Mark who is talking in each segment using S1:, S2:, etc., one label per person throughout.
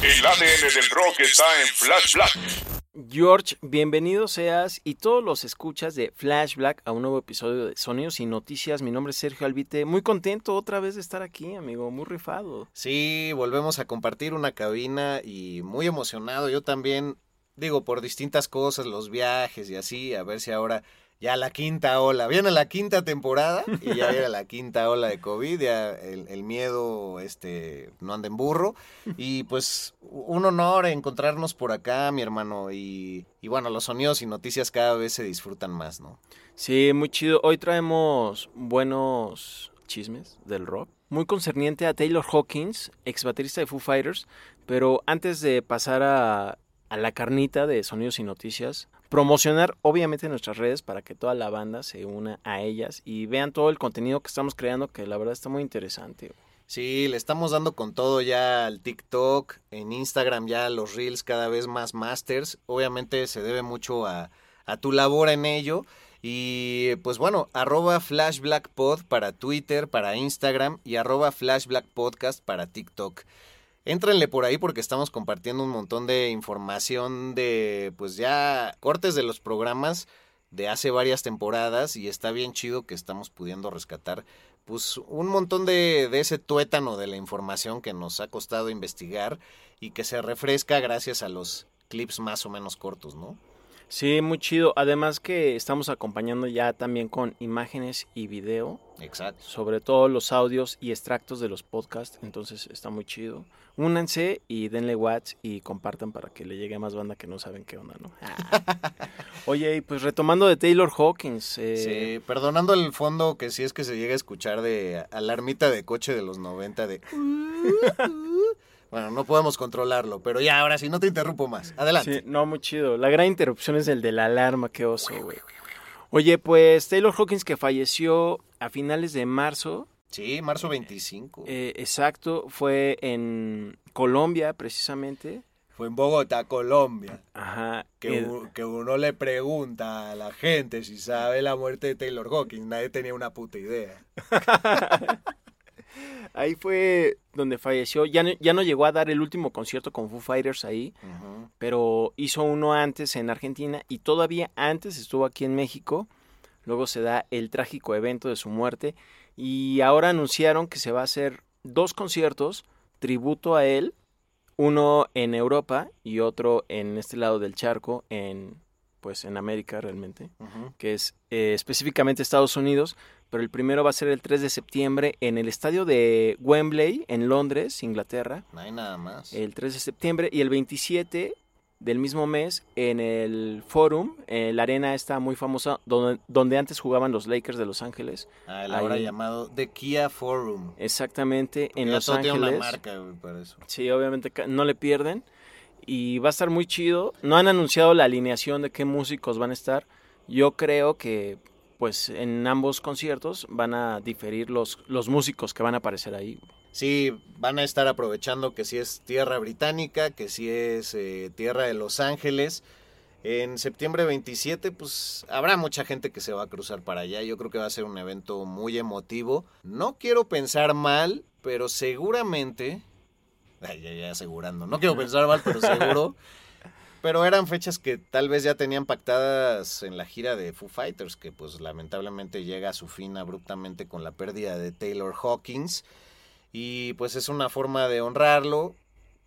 S1: El ADN del rock está en Flash Black.
S2: George, bienvenido seas y todos los escuchas de Flash Black a un nuevo episodio de Sonidos y Noticias. Mi nombre es Sergio Albite. Muy contento otra vez de estar aquí, amigo. Muy rifado.
S3: Sí, volvemos a compartir una cabina y muy emocionado. Yo también, digo, por distintas cosas, los viajes y así, a ver si ahora ya la quinta ola. Viene la quinta temporada y ya viene la quinta ola de COVID, ya el, el, miedo este, no anda en burro. Y pues un honor encontrarnos por acá, mi hermano. Y, y bueno, los sonidos y noticias cada vez se disfrutan más, ¿no?
S2: Sí, muy chido. Hoy traemos buenos chismes del rock. Muy concerniente a Taylor Hawkins, ex baterista de Foo Fighters. Pero antes de pasar a, a la carnita de sonidos y noticias, promocionar obviamente nuestras redes para que toda la banda se una a ellas y vean todo el contenido que estamos creando que la verdad está muy interesante.
S3: Sí, le estamos dando con todo ya al TikTok, en Instagram ya los reels cada vez más masters. Obviamente se debe mucho a, tu labor en ello. Y pues bueno, arroba flashblackpod para Twitter, para Instagram y arroba flashblackpodcast para TikTok. Éntrenle por ahí porque estamos compartiendo un montón de información de pues ya cortes de los programas de hace varias temporadas y está bien chido que estamos pudiendo rescatar pues un montón de, de, ese tuétano de la información que nos ha costado investigar y que se refresca gracias a los clips más o menos cortos, ¿no?
S2: Sí, muy chido. Además que estamos acompañando ya también con imágenes y video.
S3: Exacto.
S2: Sobre todo los audios y extractos de los podcasts. Entonces está muy chido. Únanse y denle watch y compartan para que le llegue a más banda que no saben qué onda, ¿no? Oye, y pues retomando de Taylor Hawkins.
S3: Eh... Sí, perdonando el fondo que si es que se llega a escuchar de alarmita de coche de los 90 de... Bueno, no podemos controlarlo, pero ya, ahora sí, no te interrumpo más. Adelante.
S2: Sí, no, muy chido. La gran interrupción es el de la alarma, qué oso, güey. Oye, pues Taylor Hawkins que falleció a finales de marzo.
S3: Sí, marzo 25.
S2: Eh, exacto, fue en Colombia precisamente.
S3: Fue en Bogotá, Colombia.
S2: Ajá.
S3: Que, el... que, uno le pregunta a la gente si sabe la muerte de Taylor Hawkins. Nadie tenía una puta idea.
S2: Ahí fue donde falleció. Ya no, ya no llegó a dar el último concierto con Foo Fighters ahí,
S3: uh -huh.
S2: pero hizo uno antes en Argentina y todavía antes estuvo aquí en México. Luego se da el trágico evento de su muerte y ahora anunciaron que se va a hacer dos conciertos tributo a él, uno en Europa y otro en este lado del charco, en pues en América realmente,
S3: uh -huh.
S2: que es eh, específicamente Estados Unidos, pero el primero va a ser el 3 de septiembre en el estadio de Wembley, en Londres, Inglaterra.
S3: No hay nada más.
S2: El 3 de septiembre y el 27 del mismo mes en el Forum, en la arena está muy famosa, donde, donde antes jugaban los Lakers de Los Ángeles.
S3: Ah, el ahora Ahí, llamado The Kia Forum.
S2: Exactamente, en Los Ángeles.
S3: Tiene una marca güey, para eso.
S2: Sí, obviamente no le pierden y va a estar muy chido. No han anunciado la alineación de qué músicos van a estar. Yo creo que pues en ambos conciertos van a diferir los, los músicos que van a aparecer ahí.
S3: Sí, van a estar aprovechando que si es tierra británica, que si es eh, tierra de Los Ángeles. En septiembre 27, pues habrá mucha gente que se va a cruzar para allá. Yo creo que va a ser un evento muy emotivo. No quiero pensar mal, pero seguramente... Ay, ya, ya asegurando. No quiero pensar mal, pero seguro pero eran fechas que tal vez ya tenían pactadas en la gira de Foo Fighters, que pues lamentablemente llega a su fin abruptamente con la pérdida de Taylor Hawkins. y pues es una forma de honrarlo.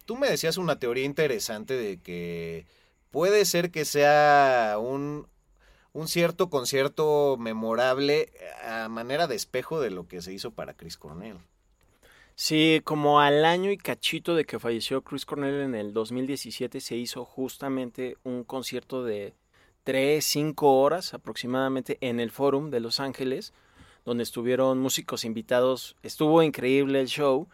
S3: Tú me decías una teoría interesante de que puede ser que sea un, un cierto concierto memorable a manera de espejo de lo que se hizo para Chris Cornell.
S2: Sí, como al año y cachito de que falleció Chris Cornell en el 2017 se hizo justamente un concierto de 3, 5 horas aproximadamente en el Forum de Los Ángeles, donde estuvieron músicos invitados. Estuvo increíble el show.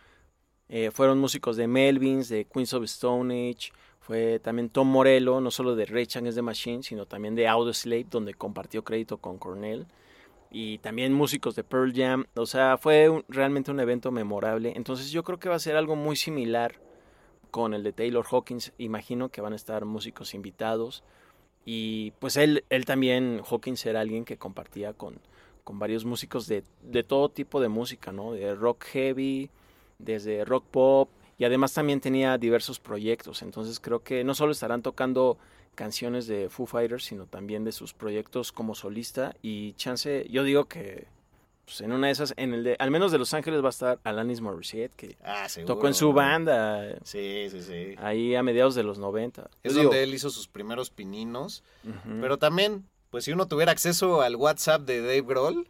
S2: Eh, fueron músicos de Melvins, de Queens of Stone Age, fue también Tom Morello, no solo de Rage Against the Machine, sino también de Audioslave, donde compartió crédito con Cornell. Y también músicos de Pearl Jam. O sea, fue realmente un evento memorable. Entonces yo creo que va a ser algo muy similar con el de Taylor Hawkins. Imagino que van a estar músicos invitados. Y pues él, él también, Hawkins era alguien que compartía con, con varios músicos de, de todo tipo de música, ¿no? De rock heavy, desde rock pop, y además también tenía diversos proyectos, entonces creo que no solo estarán tocando canciones de Foo Fighters, sino también de sus proyectos como solista y chance, yo digo que pues, en una de esas, en el de, al menos de Los Ángeles va a estar Alanis Morissette, que
S3: Ah,
S2: tocó en su banda
S3: Sí, sí, sí.
S2: ahí a mediados de los 90.
S3: Es
S2: digo,
S3: donde él hizo sus primeros pininos. Pero también, pues si uno tuviera acceso al WhatsApp de Dave Grohl,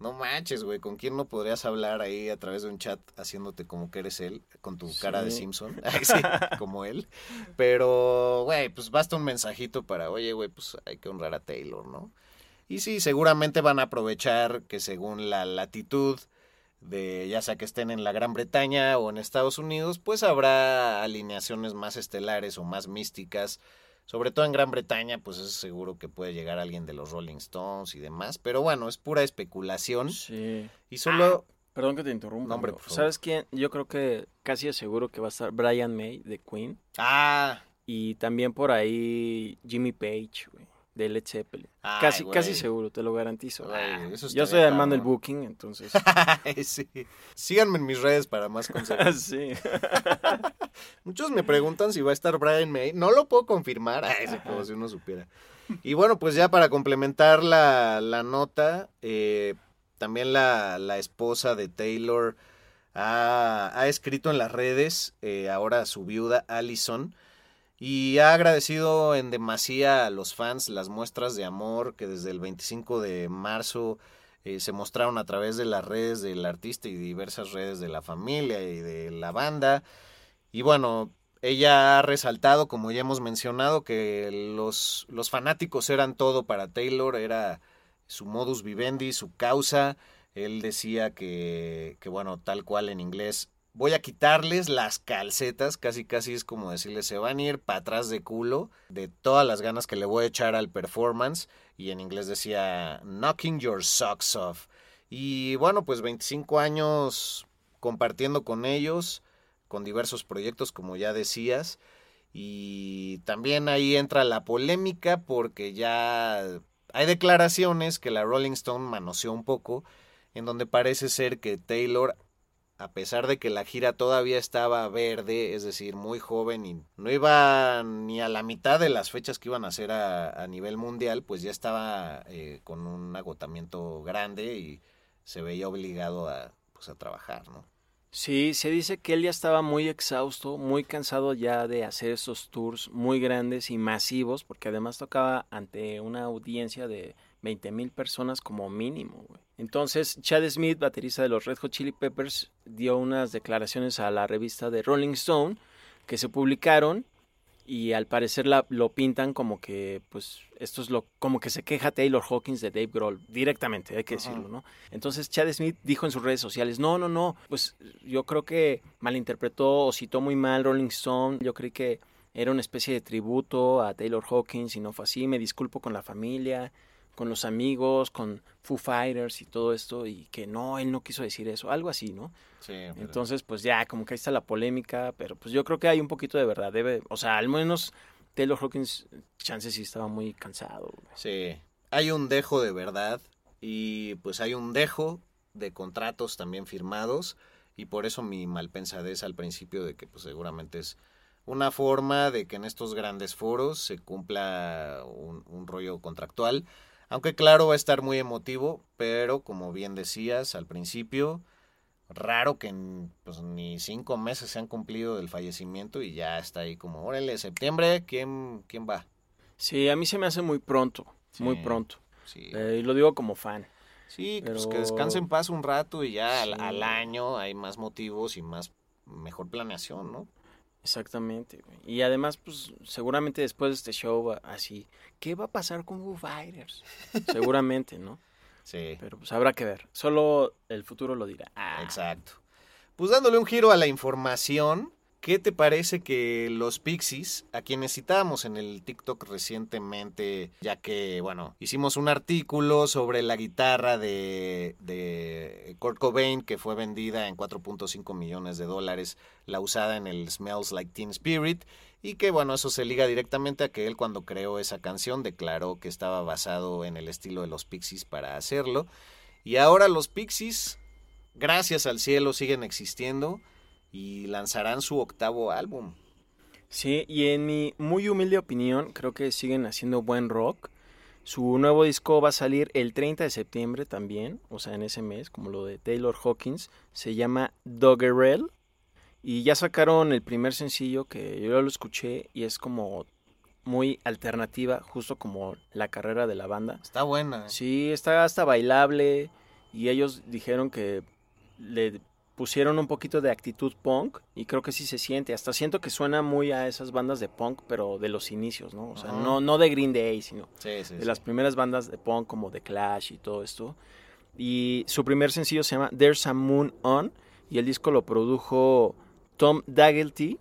S3: no manches, güey, ¿con quién no podrías hablar ahí a través de un chat haciéndote como que eres él, con tu cara de. Simpson? Ay, sí, como él. Pero, güey, pues basta un mensajito para, oye, güey, pues hay que honrar a Taylor, ¿no? Y sí, seguramente van a aprovechar que según la latitud de ya sea que estén en la Gran Bretaña o en Estados Unidos, pues habrá alineaciones más estelares o más místicas. Sobre todo en Gran Bretaña, pues es seguro que puede llegar alguien de los Rolling Stones y demás. Pero bueno, es pura especulación.
S2: Sí.
S3: Y solo...
S2: Perdón que te interrumpa.
S3: No, hombre,
S2: pero
S3: por favor.
S2: ¿Sabes quién? Yo creo que casi es seguro que va a estar Brian May de Queen.
S3: Ah,
S2: Y también por ahí Jimmy Page, güey, de Led Zeppelin.
S3: Ay,
S2: casi,
S3: güey.
S2: casi seguro, te lo garantizo.
S3: Güey, eso
S2: yo estoy armando el booking, entonces.
S3: sí. Síganme en mis redes para más consejos.
S2: sí.
S3: Muchos me preguntan si va a estar Brian May. No lo puedo confirmar. Ay, sí, como si uno supiera. Y bueno, pues ya para complementar la, la nota, eh, también la, la esposa de Taylor ha, ha escrito en las redes, eh, ahora su viuda Allison, y ha agradecido en demasía a los fans las muestras de amor que desde el 25 de marzo eh, se mostraron a través de las redes del artista y diversas redes de la familia y de la banda. Y bueno, ella ha resaltado, como ya hemos mencionado, que los, los fanáticos eran todo para Taylor, era su modus vivendi, su causa. Él decía que, que bueno, tal cual en inglés, voy a quitarles las calcetas, casi casi es como decirles, se van a ir para atrás de culo de todas las ganas que le voy a echar al performance. Y en inglés decía, knocking your socks off. Y bueno, pues 25 años compartiendo con ellos, con diversos proyectos, como ya decías. Y también ahí entra la polémica porque ya hay declaraciones que la Rolling Stone manoseó un poco, en donde parece ser que Taylor, a pesar de que la gira todavía estaba verde, es decir, muy joven y no iba ni a la mitad de las fechas que iban a hacer a, a nivel mundial, pues ya estaba eh, con un agotamiento grande y se veía obligado a, pues, a trabajar, ¿no?
S2: Sí, se dice que él ya estaba muy exhausto, muy cansado ya de hacer estos tours muy grandes y masivos, porque además tocaba ante una audiencia de 20 mil personas como mínimo. güey. Entonces, Chad Smith, baterista de los Red Hot Chili Peppers, dio unas declaraciones a la revista de Rolling Stone que se publicaron y al parecer la, lo pintan como que, pues, esto es lo, como que se queja Taylor Hawkins de Dave Grohl, directamente, hay que
S3: Ajá.
S2: decirlo, ¿no? Entonces Chad Smith dijo en sus redes sociales, no, no, no, pues yo creo que malinterpretó o citó muy mal Rolling Stone, yo creí que era una especie de tributo a Taylor Hawkins y no fue así, me disculpo con la familia, con los amigos, con Foo Fighters y todo esto, y que no, él no quiso decir eso, algo así, ¿no?
S3: Sí, pero-
S2: Entonces, pues ya, como que ahí está la polémica, pero pues yo creo que hay un poquito de verdad. Debe, o sea, al menos Taylor Hawkins, chance sí estaba muy cansado.
S3: Sí, hay un dejo de verdad y pues hay un dejo de contratos también firmados y por eso mi malpensadez al principio de que pues seguramente es una forma de que en estos grandes foros se cumpla un, un rollo contractual, aunque claro va a estar muy emotivo, pero como bien decías al principio, raro que en, pues, ni cinco meses se han cumplido del fallecimiento y ya está ahí como, órale, septiembre, ¿quién, quién va?
S2: Sí, a mí se me hace muy pronto, muy pronto.
S3: Sí,
S2: Eh, y lo digo como fan.
S3: sí pues que descanse en paz un rato y ya al, al año hay más motivos y más mejor planeación, ¿no?
S2: Exactamente. güey. Y además, pues seguramente después de este show, va- así, ¿qué va a pasar con Foo Fighters? seguramente, ¿no?
S3: Sí.
S2: Pero pues habrá que ver. Solo el futuro lo dirá. Ah,
S3: Exacto. Pues dándole un giro a la información, ¿qué te parece que los Pixies, a quienes citábamos en el TikTok recientemente, ya que, bueno, hicimos un artículo sobre la guitarra de, de Kurt Cobain que fue vendida en 4.5 millones de dólares, la usada en el Smells Like Teen Spirit, y que, bueno, eso se liga directamente a que él cuando creó esa canción declaró que estaba basado en el estilo de los Pixies para hacerlo. Y ahora los Pixies gracias al cielo siguen existiendo y lanzarán su octavo álbum.
S2: Sí, y en mi muy humilde opinión, creo que siguen haciendo buen rock. Su nuevo disco va a salir el 30 de septiembre también, o sea, en ese mes, como lo de Taylor Hawkins. Se llama Doggerel. Y ya sacaron el primer sencillo que yo lo escuché y es como muy alternativa, justo como la carrera de la banda.
S3: Está buena.
S2: Sí, está hasta bailable y ellos dijeron que le pusieron un poquito de actitud punk y creo que sí se siente. Hasta siento que suena muy a esas bandas de punk, pero de los inicios, ¿no? O sea, no, no de Green Day, sino
S3: Sí, sí,
S2: de
S3: sí.
S2: las primeras bandas de punk como The Clash y todo esto. Y su primer sencillo se llama There's a Moon On y el disco lo produjo Tom Daggett,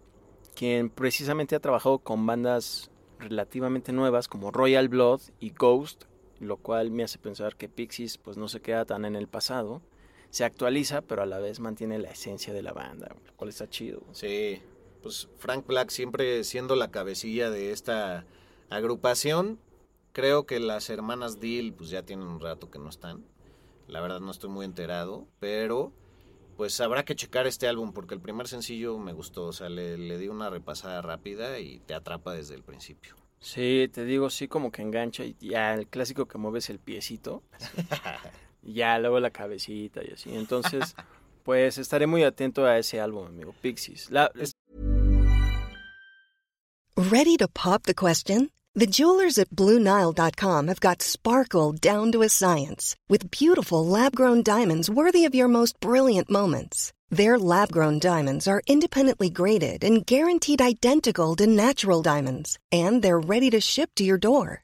S2: quien precisamente ha trabajado con bandas relativamente nuevas como Royal Blood y Ghost, lo cual me hace pensar que Pixies pues no se queda tan en el pasado. Se actualiza, pero a la vez mantiene la esencia de la banda, lo cual está chido.
S3: Sí, pues Frank Black siempre siendo la cabecilla de esta agrupación. Creo que las hermanas Deal pues ya tienen un rato que no están. La verdad no estoy muy enterado, pero pues habrá que checar este álbum porque el primer sencillo me gustó, o sea, le, le di una repasada rápida y te atrapa desde el principio.
S2: Sí, te digo, sí como que engancha y ya el clásico que mueves el piecito. así. Y ya luego la cabecita y así. Entonces, pues estaré muy atento a ese álbum, amigo, Pixies. La-
S4: Ready to pop the question? The jewelers at BlueNile.com have got sparkle down to a science with beautiful lab grown diamonds worthy of your most brilliant moments. Their lab grown diamonds are independently graded and guaranteed identical to natural diamonds, and they're ready to ship to your door.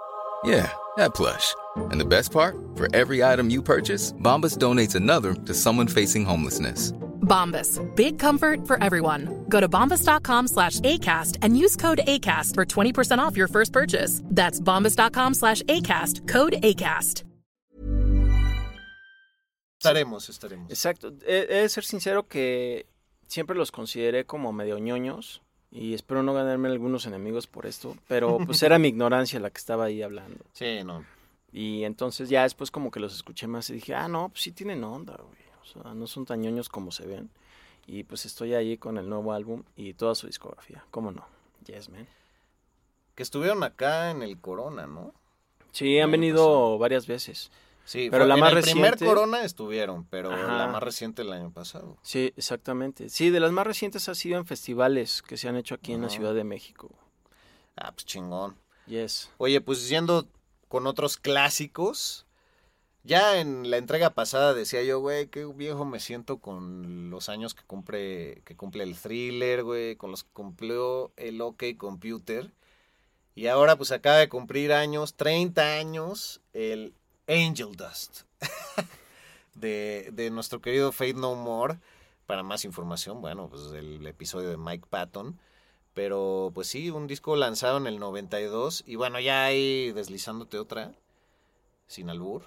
S5: Yeah, that plush. And the best part? For every item you purchase, Bombas donates another to someone facing homelessness.
S6: Bombas. Big comfort for everyone. Go to bombas.com slash ACAST and use code ACAST for 20% off your first purchase. That's bombas.com slash ACAST. Code ACAST.
S3: Estaremos, estaremos.
S2: Exacto. He, he de ser sincero que siempre los consideré como medio ñoños y espero no ganarme algunos enemigos por esto, pero pues era mi ignorancia la que estaba ahí hablando.
S3: Sí, no.
S2: Y entonces ya después como que los escuché más y dije, ah, no, pues sí tienen onda, güey. O sea, no son tan ñoños como se ven. Y pues estoy ahí con el nuevo álbum y toda su discografía. ¿Cómo no? Yes, man.
S3: Que estuvieron acá en el Corona, ¿no?
S2: Sí, han venido varias veces.
S3: Sí,
S2: Pero la
S3: en
S2: más
S3: el primer
S2: reciente-
S3: Corona estuvieron, pero
S2: Ajá.
S3: la más reciente el año pasado.
S2: Sí, exactamente. Sí, de las más recientes ha sido en festivales que se han hecho aquí en la. Ciudad de México.
S3: Ah, pues chingón.
S2: Yes.
S3: Oye, pues yendo con otros clásicos, Ya en la entrega pasada decía yo, güey, qué viejo me siento con los años que cumple, que cumple el thriller, güey, con los que cumplió el OK Computer. Y ahora pues acaba de cumplir años, 30 años, el Angel Dust de, de nuestro querido Fate No More. Para más información, bueno, pues el episodio de Mike Patton. Pero pues sí, un disco lanzado en el 92. Y bueno, ya ahí deslizándote otra, sin albur.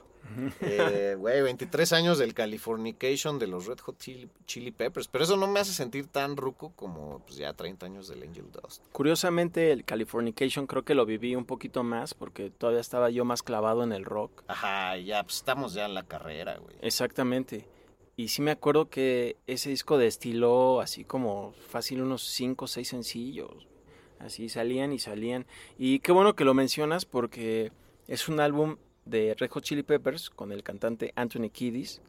S3: Eh, Güey, 23 años del Californication de los Red Hot Chili, Chili Peppers. Pero eso no me hace sentir tan ruco como pues, ya 30 años del Angel Dust.
S2: Curiosamente, el Californication creo que lo viví un poquito más porque todavía estaba yo más clavado en el rock.
S3: Ajá, ya, pues estamos ya en la carrera, güey.
S2: Exactamente. Y sí me acuerdo que ese disco destiló así como fácil unos 5 o 6 sencillos. Así salían y salían. Y qué bueno que lo mencionas porque es un álbum de Red Hot Chili Peppers con el cantante Anthony Kiddis,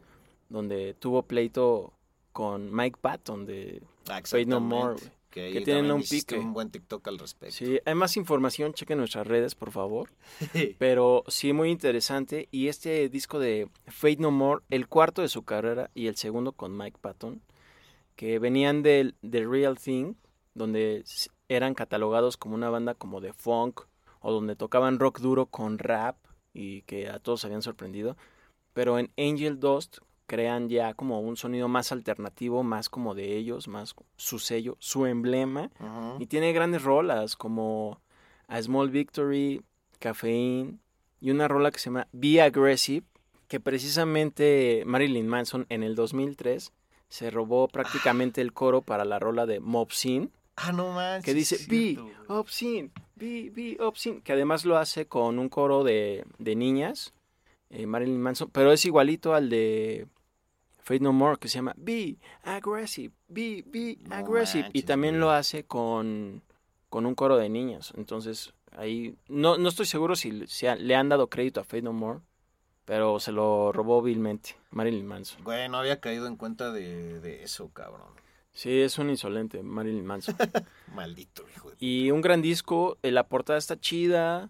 S2: donde tuvo pleito con Mike Patton de Fate No More.
S3: Que,
S2: tienen un pique.
S3: un buen TikTok al respecto.
S2: Sí, hay más información, chequen nuestras redes, por favor. Pero sí, muy interesante. Y este disco de Fate No More, el cuarto de su carrera y el segundo con Mike Patton, que venían del The Real Thing, donde eran catalogados como una banda como de funk o donde tocaban rock duro con rap y que a todos habían sorprendido. Pero en Angel Dust crean ya como un sonido más alternativo, más como de ellos, más su sello, su emblema. Y tiene grandes rolas como A Small Victory, Caffeine y una rola que se llama Be Aggressive, que precisamente Marilyn Manson en el 2003 se robó prácticamente el coro para la rola de Mob Scene,
S3: Ah, no manches.
S2: que dice Be. Obscene, Be, Be Obscene, que además lo hace con un coro de, de niñas, eh, Marilyn Manson, pero es igualito al de Fate No More, que se llama Be Aggressive, Be, Be
S3: No
S2: Aggressive, y también lo hace con, con un coro de niñas, entonces ahí no, no estoy seguro si, si a- le han dado crédito a Fate No More, pero se lo robó vilmente Marilyn Manson.
S3: Güey, no había caído en cuenta de, de eso, cabrón.
S2: Sí, es un insolente Marilyn Manson.
S3: Maldito hijo de...
S2: y un gran disco, eh, la portada está chida,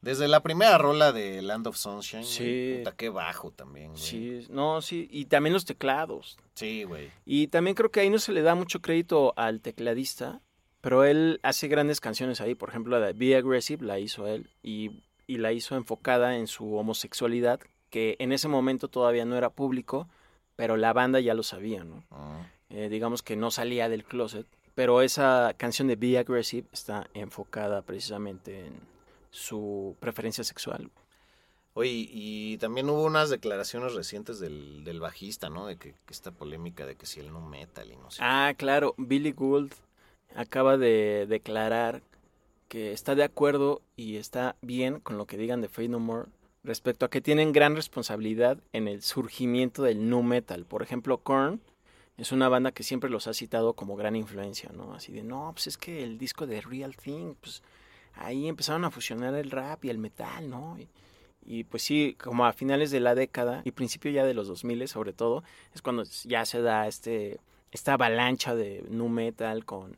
S3: Desde la primera rola de Land of Sunshine,
S2: Sí.
S3: puta, qué bajo también, güey.
S2: Sí, no, sí, y también los teclados.
S3: Sí, güey.
S2: Y también creo que ahí no se le da mucho crédito al tecladista, pero él hace grandes canciones ahí. Por ejemplo, la de Be Aggressive la hizo él y, y la hizo enfocada en su homosexualidad, que en ese momento todavía no era público, pero la banda ya lo sabía, ¿no?
S3: Ah.
S2: Eh, digamos que no salía del closet, pero esa canción de Be Aggressive está enfocada precisamente en su preferencia sexual.
S3: Oye, y también hubo unas declaraciones recientes del, del bajista, ¿no? De que, que esta polémica de que si el no metal y no sé.
S2: Ah, claro, Billy Gould acaba de declarar que está de acuerdo y está bien con lo que digan de Fate No More respecto a que tienen gran responsabilidad en el surgimiento del nu metal. Por ejemplo, Korn es una banda que siempre los ha citado como gran influencia, ¿no? Así de, no, pues es que el disco de Real Thing, pues ahí empezaron a fusionar el rap y el metal, ¿no? Y, y pues sí, como a finales de la década y principio ya de los 2000 sobre todo, es cuando ya se da este esta avalancha de nu metal con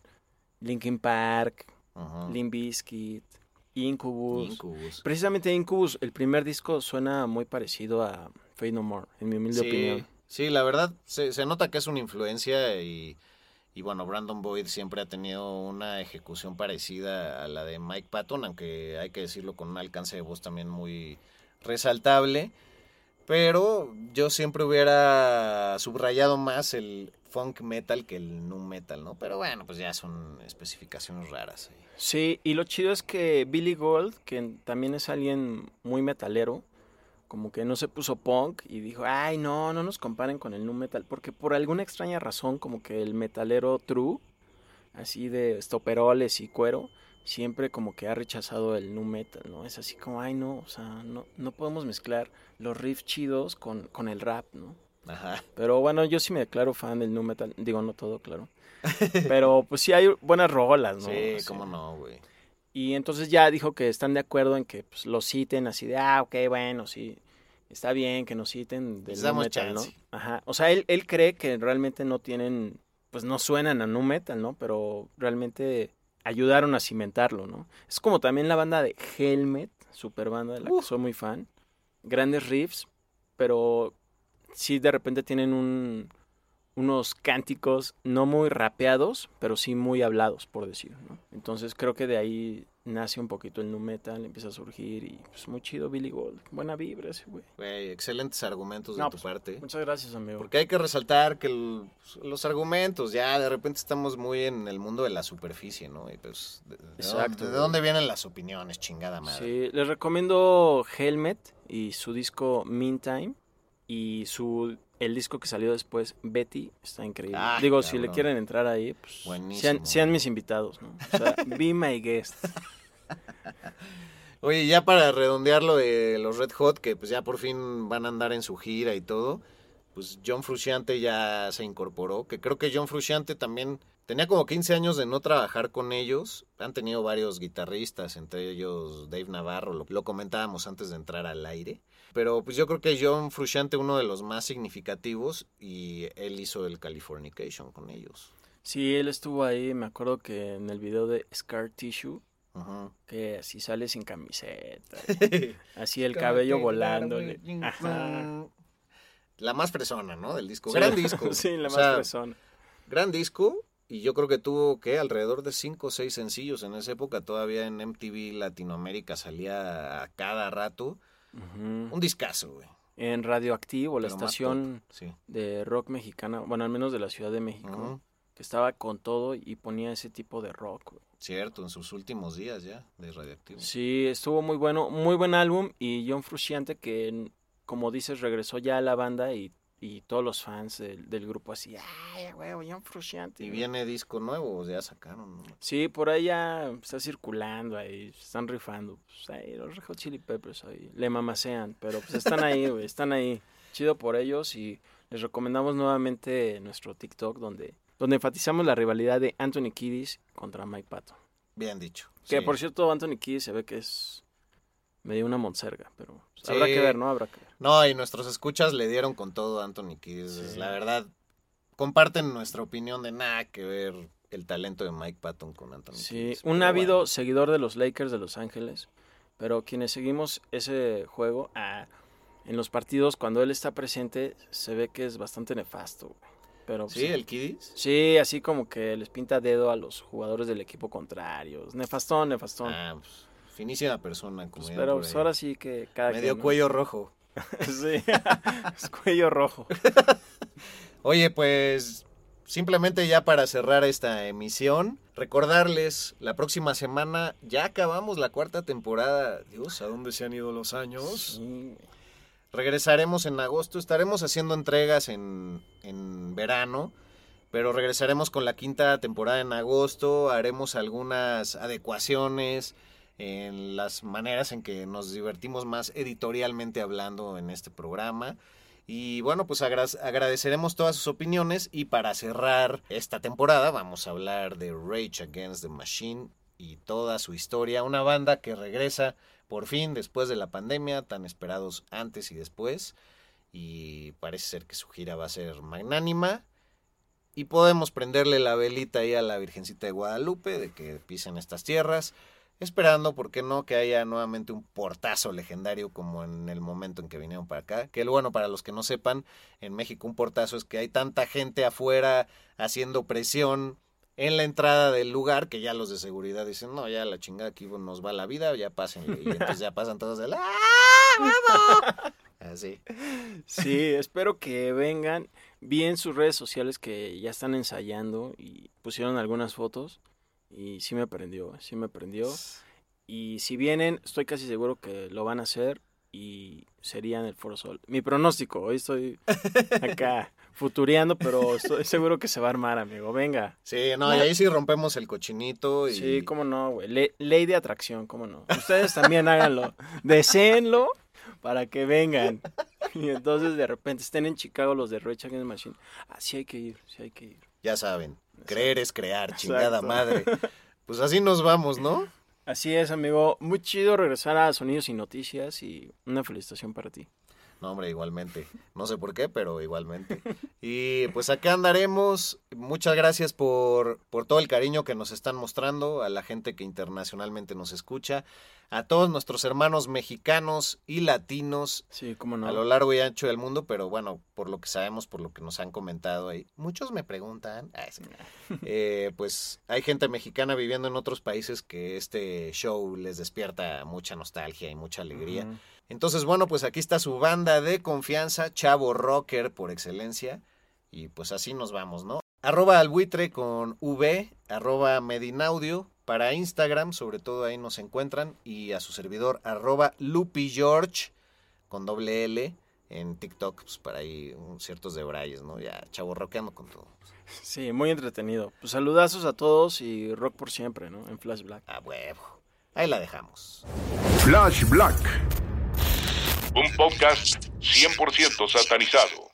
S2: Linkin Park,
S3: Ajá.
S2: Limp Bizkit, Incubus.
S3: Incubus.
S2: Precisamente Incubus, el primer disco suena muy parecido a Fate No More, en mi humilde
S3: Sí,
S2: opinión.
S3: Sí, la verdad, se, se nota que es una influencia y, y bueno, Brandon Boyd siempre ha tenido una ejecución parecida a la de Mike Patton, aunque hay que decirlo con un alcance de voz también muy resaltable. Pero yo siempre hubiera subrayado más el funk metal que el nu metal, ¿no? Pero bueno, pues ya son especificaciones raras.
S2: Sí, y lo chido es que Billy Gold, que también es alguien muy metalero, como que no se puso punk y dijo, ay, no, no nos comparen con el nu metal, porque por alguna extraña razón, como que el metalero true, así de estoperoles y cuero, siempre como que ha rechazado el nu metal, ¿no? Es así como, ay, no, o sea, no, no podemos mezclar los riffs chidos con, con el rap, ¿no?
S3: Ajá.
S2: Pero bueno, yo sí me declaro fan del nu metal, digo, no todo, claro. Pero pues sí hay buenas rolas, ¿no?
S3: Sí,
S2: Así.
S3: cómo no, güey.
S2: Y entonces ya dijo que están de acuerdo en que pues, lo citen así de, ah, ok, bueno, sí, está bien que nos citen del nu metal, ¿no? Ajá. O sea, él, él cree que realmente no tienen, pues no suenan a nu metal, ¿no? Pero realmente ayudaron a cimentarlo, ¿no? Es como también la banda de Helmet, super banda de la que soy muy fan. Grandes riffs, pero sí de repente tienen un, unos cánticos no muy rapeados, pero sí muy hablados, por decir, ¿no? Entonces creo que de ahí nace un poquito el nu metal, empieza a surgir y pues muy chido Billy Gold. Buena vibra ese güey.
S3: Güey, excelentes argumentos
S2: No,
S3: de tu
S2: pues,
S3: parte.
S2: Muchas gracias, amigo.
S3: Porque hay que resaltar que el- los argumentos, ya de repente estamos muy en el mundo de la superficie, ¿no? Y pues, ¿de, de
S2: Exacto,
S3: dónde, de dónde vienen las opiniones, chingada madre?
S2: Sí, les recomiendo Helmet y su disco Meantime y su el disco que salió después Betty está increíble.
S3: Ah,
S2: Digo, si le quieren entrar ahí, pues sean mis invitados, ¿no? O sea, be my guest.
S3: Oye, ya para redondear lo de los Red Hot, que pues ya por fin van a andar en su gira y todo, pues John Frusciante ya se incorporó, que creo que John Frusciante también tenía como 15 años de no trabajar con ellos, han tenido varios guitarristas, entre ellos Dave Navarro, lo, lo comentábamos antes de entrar al aire, pero pues yo creo que John Frusciante uno de los más significativos y él hizo el Californication con ellos.
S2: Sí, él estuvo ahí, me acuerdo que en el video de Scar Tissue, que así sale sin camiseta, así el cabello volándole. Ajá.
S3: La más fresona, ¿no? Del disco. Gran disco.
S2: sí, la
S3: O
S2: más
S3: sea,
S2: persona.
S3: Gran disco. Y yo creo que tuvo, que Alrededor de cinco o seis sencillos en esa época. Todavía en MTV Latinoamérica salía a cada rato. Un discazo, güey.
S2: En Radioactivo, la
S3: Pero
S2: estación
S3: Sí.
S2: de rock mexicana, bueno, al menos de la Ciudad de México, que estaba con todo y ponía ese tipo de rock. güey.
S3: Cierto, en sus últimos días ya de Radioactivo.
S2: Sí, estuvo muy bueno, muy buen álbum y John Frusciante que, como dices, regresó ya a la banda y, y todos los fans del, del grupo así, ay, güey, John Frusciante.
S3: Y viene disco nuevo, ya sacaron. ¿no?
S2: Sí, por ahí ya está circulando ahí, están rifando. Pues ahí, los Red Hot Chili Peppers ahí, le mamasean, pero pues están ahí, güey, están ahí. Chido por ellos y les recomendamos nuevamente nuestro TikTok donde, donde enfatizamos la rivalidad de Anthony Kiddis contra Mike Patton.
S3: Bien dicho.
S2: Que
S3: sí.
S2: por cierto, Anthony Kiddis se ve que es medio una monserga, pero pues,
S3: Sí.
S2: habrá que ver, ¿no? Habrá que ver.
S3: No, y nuestros escuchas le dieron con todo a Anthony Kiddis.
S2: Sí.
S3: La verdad, comparten nuestra opinión de nada que ver el talento de Mike Patton con Anthony
S2: Sí, un ávido
S3: bueno,
S2: seguidor de los Lakers de Los Ángeles, pero quienes seguimos ese juego, ah, en los partidos cuando él está presente se ve que es bastante nefasto. güey. Pero
S3: Sí, el Kiddis.
S2: sí, así como que les pinta dedo a los jugadores del equipo contrario. Nefastón, nefastón.
S3: Ah, pues, finísima persona. Como
S2: Pues, pero pues, ahora sí que cada
S3: Medio
S2: quien, ¿no?
S3: cuello rojo.
S2: sí, es cuello rojo.
S3: Oye, pues simplemente ya para cerrar esta emisión, recordarles, la próxima semana ya acabamos la cuarta temporada. Dios, ¿a dónde se han ido los años?
S2: Sí,
S3: Regresaremos en agosto, estaremos haciendo entregas en, en verano, pero regresaremos con la quinta temporada en agosto, haremos algunas adecuaciones en las maneras en que nos divertimos más editorialmente hablando en este programa. Y bueno, pues agra- agradeceremos todas sus opiniones y para cerrar esta temporada vamos a hablar de Rage Against the Machine y toda su historia, una banda que regresa por fin después de la pandemia, tan esperados antes y después, y parece ser que su gira va a ser magnánima. Y podemos prenderle la velita ahí a la Virgencita de Guadalupe de que pisen estas tierras, esperando, ¿por qué no?, que haya nuevamente un portazo legendario como en el momento en que vinieron para acá. Que bueno, para los que no sepan, en México un portazo es que hay tanta gente afuera haciendo presión en la entrada del lugar que ya los de seguridad dicen, no, ya la chingada aquí nos va la vida, ya pásenle. Y entonces ya pasan todos de ¡Ah! Así.
S2: Sí, espero que vengan. Vi en sus redes sociales que ya están ensayando y pusieron algunas fotos y sí me prendió, sí me prendió. Y si vienen, estoy casi seguro que lo van a hacer y sería en el Foro Sol. Mi pronóstico, hoy estoy acá futureando, pero estoy seguro que se va a armar, amigo. Venga.
S3: Sí, no, y ahí sí rompemos el cochinito y...
S2: Sí, cómo no, güey. Le- ley de atracción, cómo no. Ustedes también háganlo. Deseenlo para que vengan. Y entonces de repente estén en Chicago los de Rage Against Machine. Ah, sí hay que ir, sí hay que ir.
S3: Ya saben, creer es crear, chingada madre. Pues así nos vamos, ¿no?
S2: Así es, amigo. Muy chido regresar a Sonidos y Noticias y una felicitación para ti.
S3: No, hombre, igualmente. No sé por qué, pero igualmente. Y pues acá andaremos. Muchas gracias por, por todo el cariño que nos están mostrando a la gente que internacionalmente nos escucha. A todos nuestros hermanos mexicanos y latinos
S2: Sí, cómo no.
S3: a lo largo y ancho del mundo, pero bueno, por lo que sabemos, por lo que nos han comentado ahí, muchos me preguntan, ah, sí. Eh, pues hay gente mexicana viviendo en otros países que este show les despierta mucha nostalgia y mucha alegría. Entonces, bueno, pues aquí está su banda de confianza, Chavo Rocker por excelencia, y pues así nos vamos, ¿no? Arroba al buitre con V, arroba Medinaudio, para Instagram, sobre todo ahí nos encuentran, y a su servidor, arroba Lupi George, con doble L, en TikTok, pues para ahí un- ciertos debrayes, ¿no? Ya chavo rockeando con todo.
S2: Sí, muy entretenido. Pues saludazos a todos y rock por siempre, ¿no? En Flash Black.
S3: A huevo. Ahí la dejamos.
S1: Flash Black. Un podcast 100% satanizado.